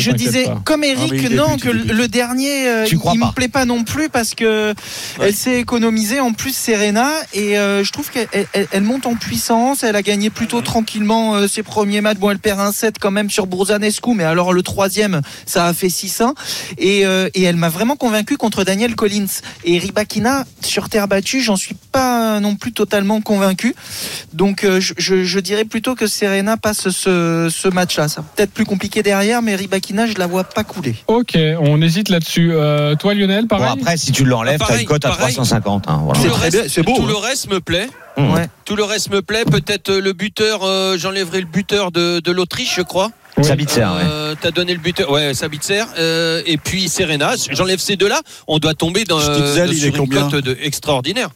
je, disais pas. comme Ah, Eric, il non, que le dernier, euh, Tu il, il me plaît pas non plus parce que elle s'est économisée en plus Serena et euh, je trouve qu'elle elle- elle monte en puissance. Elle a gagné plutôt tranquillement euh, ses premiers matchs. Bon, elle perd un set quand même sur Bourzanescu, mais alors le troisième, ça a fait 6-1 et, euh, et elle m'a vraiment convaincu contre Daniel Collins et Ribakina sur terre battue. J'en suis pas non plus totalement convaincu. Donc euh, je, je- je dirais plutôt que Serena passe ce, ce match-là. Ça peut-être plus compliqué derrière, mais Ribakina, je la vois pas couler. Ok, on hésite là-dessus. Euh, toi, Lionel, Bon, pareil après, si tu l'enlèves, Ah, t'as une cote à pareil. 350. hein, voilà. Tout le très reste- bien, c'est beau, Tout hein. le reste me plaît. Mmh. Ouais. Tout le reste me plaît. Peut-être euh, le buteur, euh, j'enlèverai le buteur de, de l'Autriche, je crois. Oui. Sabitzer, ouais. Euh, T'as donné le buteur, ouais, Sabitzer. euh, et puis Serena. J'enlève ces deux-là. On doit tomber dans, Stitzel, dans- il sur est une cote de extraordinaire.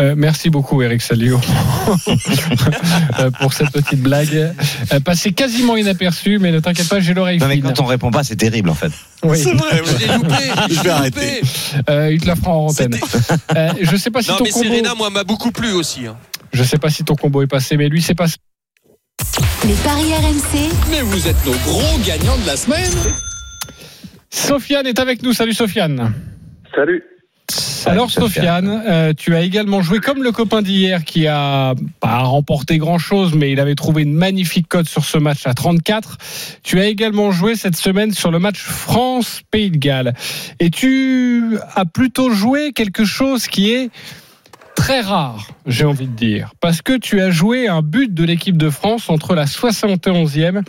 Euh, merci beaucoup, Eric Salio, euh, pour cette petite blague. Euh, passé quasiment inaperçu, mais ne t'inquiète pas, j'ai l'oreille Non, mais fine. quand on répond pas, c'est terrible en fait. Oui. Je l'ai loupé. Je vais arrêter. Euh, il te la fera en antenne. Euh, je sais pas si Non, ton mais combo. Serena, moi, m'a beaucoup plu aussi. hein. Je sais pas si ton combo est passé, mais lui, c'est passé. Les paris RMC, Mais vous êtes nos gros gagnants de la semaine. Sofiane est avec nous. Salut, Sofiane. Salut. Alors Sofiane, euh, tu as également joué comme le copain d'hier qui a pas remporté grand chose, mais il avait trouvé une magnifique cote sur ce match à 34. Tu as également joué cette semaine sur le match France-Pays de Galles. Et tu as plutôt joué quelque chose qui est très rare, j'ai envie de dire, parce que tu as joué un but de l'équipe de France entre la 71e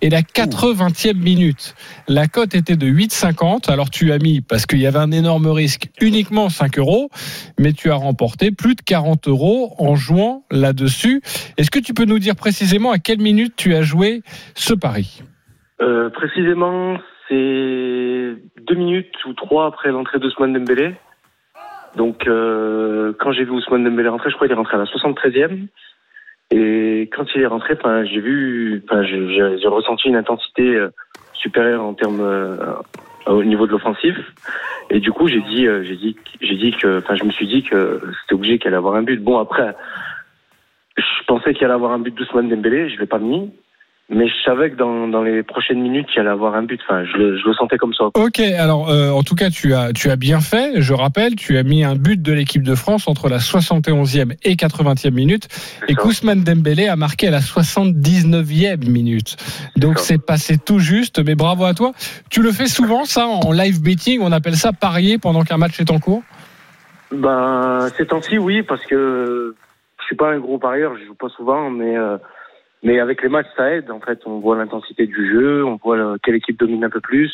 et la 80e minute. La cote était de 8,50. Alors tu as mis, parce qu'il y avait un énorme risque, uniquement 5 euros, mais tu as remporté plus de 40 euros en jouant là-dessus. Est-ce que tu peux nous dire précisément à quelle minute tu as joué ce pari? Euh, précisément, c'est deux minutes ou trois après l'entrée d'Ousmane Dembélé. Donc, euh, quand j'ai vu Ousmane Dembélé rentrer, je crois qu'il est rentré à la 73e. Et quand il est rentré, enfin, j'ai vu, j'ai ressenti une intensité euh, supérieure en termes euh, au niveau de l'offensif. Et du coup, j'ai dit, euh, j'ai dit, j'ai dit que, enfin, je me suis dit que c'était obligé qu'il allait avoir un but. Bon, après, je pensais qu'il allait avoir un but d'Ousmane Dembélé, je l'ai pas mis. Mais je savais que dans, dans les prochaines minutes, il allait avoir un but. Enfin, je le, je le sentais comme ça. Ok, alors euh, en tout cas tu as tu as bien fait. Je rappelle, tu as mis un but de l'équipe de France entre la 71e et 80e minute, et. Kousman Dembélé a marqué à la 79e minute. Donc c'est passé tout juste. Mais bravo à toi. Tu le fais souvent ça en live betting? On appelle ça parier pendant qu'un match est en cours? Ben, ces temps-ci, oui, parce que je suis pas un gros parieur, je joue pas souvent, mais euh, mais avec les matchs, ça aide. En fait, on voit l'intensité du jeu, on voit le- quelle équipe domine un peu plus,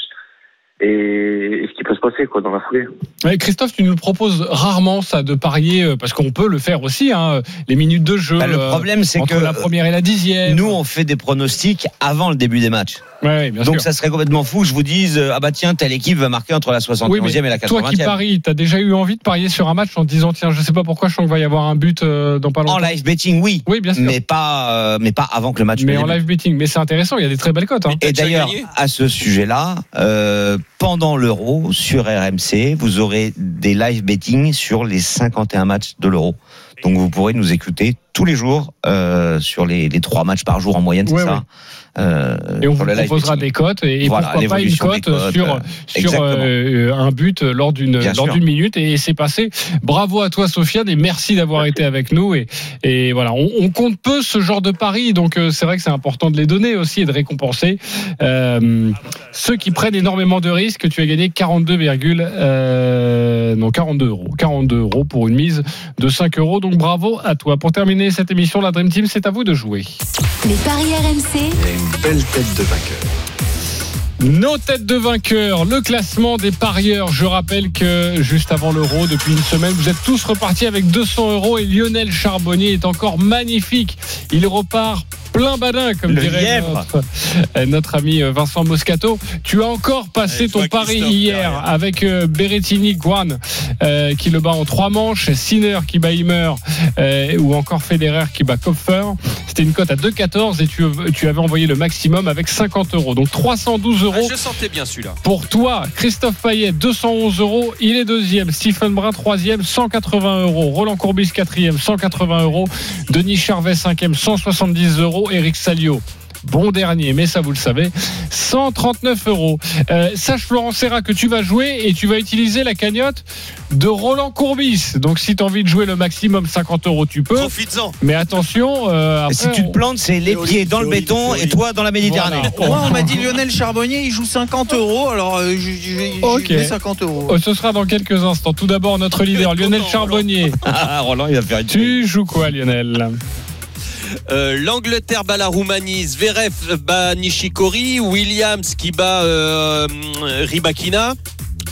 et, et ce qui peut se passer quoi dans la foulée. Ouais, Christophe, tu nous proposes rarement ça de parier euh, parce qu'on peut le faire aussi. Hein, les minutes de jeu. Bah, le euh, problème, c'est entre que la première et la dixième. nous, on fait des pronostics avant le début des matchs. Ouais, ouais, bien Donc sûr. ça serait complètement fou que je vous dise euh, ah bah tiens telle équipe va marquer entre la 71e Oui, mais et la 80e. Toi qui paries, t'as déjà eu envie de parier sur un match en te disant tiens, je sais pas pourquoi je sens qu'il va y avoir un but euh, dans pas longtemps. En live betting, oui, Oui, bien sûr. mais pas euh, mais pas avant que le match Mais ne en live betting, mais c'est intéressant, il y a des très belles cotes. Hein. Et d'ailleurs, à ce sujet-là, euh, pendant l'Euro sur RMC, vous aurez des live betting sur les 51 matchs de l'Euro. Donc vous pourrez nous écouter tous les jours euh, sur les, les trois matchs par jour en moyenne, c'est Ouais, ça. Euh, Et on vous proposera des cotes et, et Voilà, pourquoi pas une cote sur, euh, sur euh, un but lors d'une lors d'une minute et c'est passé. Bravo à toi Sofiane et merci d'avoir été avec nous et, et voilà. On, on compte peu ce genre de paris donc euh, c'est vrai que c'est important de les donner aussi et de récompenser euh, ceux qui prennent énormément de risques. Tu as gagné 42, euh, non 42 euros. 42 euros pour une mise de 5 euros. Donc bravo à toi. Pour terminer cette émission la Dream Team c'est à vous de jouer. Les paris RMC. Il y a une belle tête de vainqueur. Nos têtes de vainqueurs, le classement des parieurs. Je rappelle que juste avant l'euro, depuis une semaine, vous êtes tous repartis avec 200 euros et Lionel Charbonnier est encore magnifique. Il repart plein badin, comme Le dirait notre, euh, notre ami euh, Vincent Moscato. Tu as encore passé ton pari hier derrière. avec euh, Berrettini Guan euh, qui le bat en trois manches, Sinner qui bat Himmer euh, ou encore Federer qui bat Kopfer. C'était une cote à 2,14 et tu, tu avais envoyé le maximum avec 50 euros. Donc 312 Ah, euros je sentais bien celui-là. pour toi, Christophe Payet, 211 euros. Il est deuxième. Stephen Brun, troisième, 180 euros. Roland Courbis, quatrième, 180 euros. Denis Charvet, cinquième, 170 euros. Eric Salio. Bon dernier, mais ça vous le savez, 139 euros. Euh, sache Florent Serra que tu vas jouer et tu vas utiliser la cagnotte de Roland Courbis. Donc si tu as envie de jouer le maximum 50 euros, tu peux. Profites-en. Mais attention, euh, après, si tu te plantes, c'est les Théorie, pieds dans le béton théorie. et toi dans la Méditerranée. Voilà. Moi, on m'a dit Lionel Charbonnier, il joue 50 euros, alors euh, je- je je- Ok. je mets 50 euros. Oh, ce sera dans quelques instants. Tout d'abord, notre leader, Lionel Charbonnier. Ah, Roland, il va faire une Tu joues quoi, Lionel? Euh, L'Angleterre bat la Roumanie, Zverev bat Nishikori, Williams qui bat euh, Ribakina,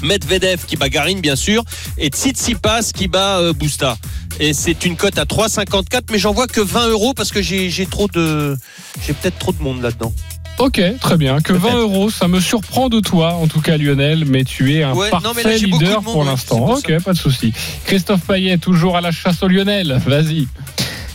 Medvedev qui bat Garin bien sûr, et Tsitsipas qui bat euh, Busta. Et c'est une cote à 3,54, mais j'en vois que 20 euros parce que j'ai trop de, j'ai peut-être trop de monde là-dedans. Ok, très bien. Que 20 euros, ça me surprend de toi, en tout cas Lionel, mais tu es un Ouais, parfait non, là, leader monde, pour l'instant. Ok, pas de souci. Christophe Payet, toujours à la chasse au Lionel. Vas-y.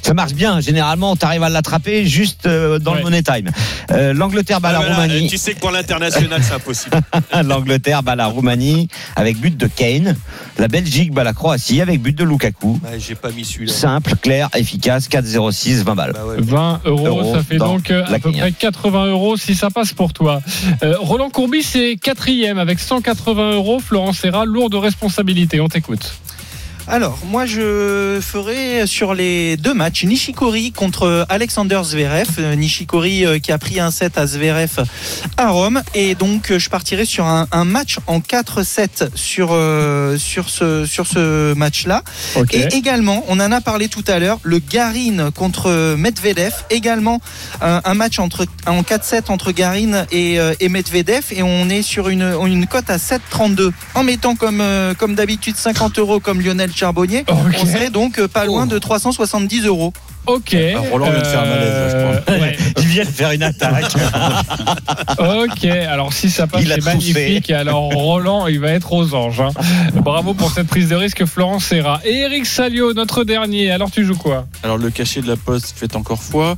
Ça marche bien. Généralement, tu arrives à l'attraper juste euh, dans Ouais. le money time. Euh, L'Angleterre bat la Ah, voilà, Roumanie. tu sais que pour l'international, c'est impossible. L'Angleterre bat la Roumanie avec but de Kane. La Belgique bat la Croatie avec but de Lukaku. J'ai pas mis celui-là. Simple, clair, efficace. 4-0-6, 20 balles. Bah ouais. 20 euros, Euros ça fait donc euh, à la peu près 80 euros si ça passe pour toi. Euh, Roland Courbis c'est quatrième avec 180 euros. Florent Serra, lourde responsabilité. On t'écoute. Alors, moi, je ferai sur les deux matchs Nishikori contre Alexander Zverev. Euh, Nishikori euh, qui a pris un set à Zverev à Rome. Et donc, euh, je partirai sur un, un match en 4-7 sur, euh, sur ce, sur ce match-là. Et également, on en a parlé tout à l'heure, le Garin contre Medvedev. Également, un, un match entre, en 4-7 entre Garin et, et Medvedev. Et on est sur une, une cote à 7,32. En mettant comme, comme d'habitude 50 euros comme Lionel Charbonnier, on serait donc euh, pas loin de 370 euros. Ok. Ah, Roland vient de faire un malaise, là, je Euh, ouais. Il vient de faire une attaque. Ok, alors si ça passe, c'est magnifique. Et alors Roland, il va être aux anges. hein. Bravo pour cette prise de risque, Florent Serra. Et Eric Salio, notre dernier. Alors tu joues quoi? Alors le cachet de la poste fait encore foi.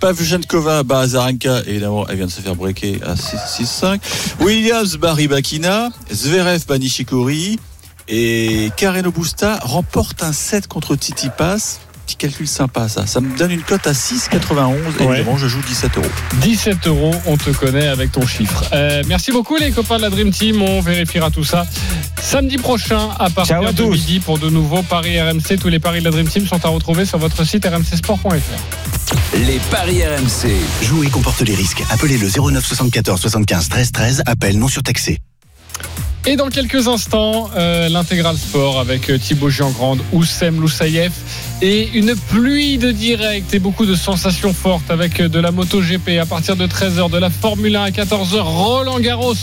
Pavljenkova bat Azarenka, évidemment, elle vient de se faire breaker à 6-5. Williams bat Rybakina, Zverev bat Nishikori, et Karen Busta remporte un set contre Titi Pass. Petit calcul sympa ça. Ça me donne une cote à 6,91 et Ouais. je joue 17 euros. 17 euros, on te connaît avec ton chiffre. Euh, merci beaucoup les copains de la Dream Team, on vérifiera tout ça samedi prochain à partir Ciao à de tous. midi pour de nouveaux paris RMC. Tous les paris de la Dream Team sont à retrouver sur votre site rmcsport.fr. Les paris RMC. Jouer comporte les risques. Appelez le 09 74 75 13 13. Appel non surtaxé. Et dans quelques instants, euh, l'intégral sport avec euh, Thibaut Giangrande, Oussem Loussaïef et une pluie de direct et beaucoup de sensations fortes avec euh, de la moto GP à partir de 13h, de la Formule 1 à 14h, Roland Garros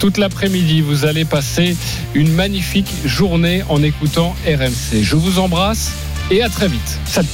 toute l'après-midi. Vous allez passer une magnifique journée en écoutant RMC. Je vous embrasse et à très vite. Salut.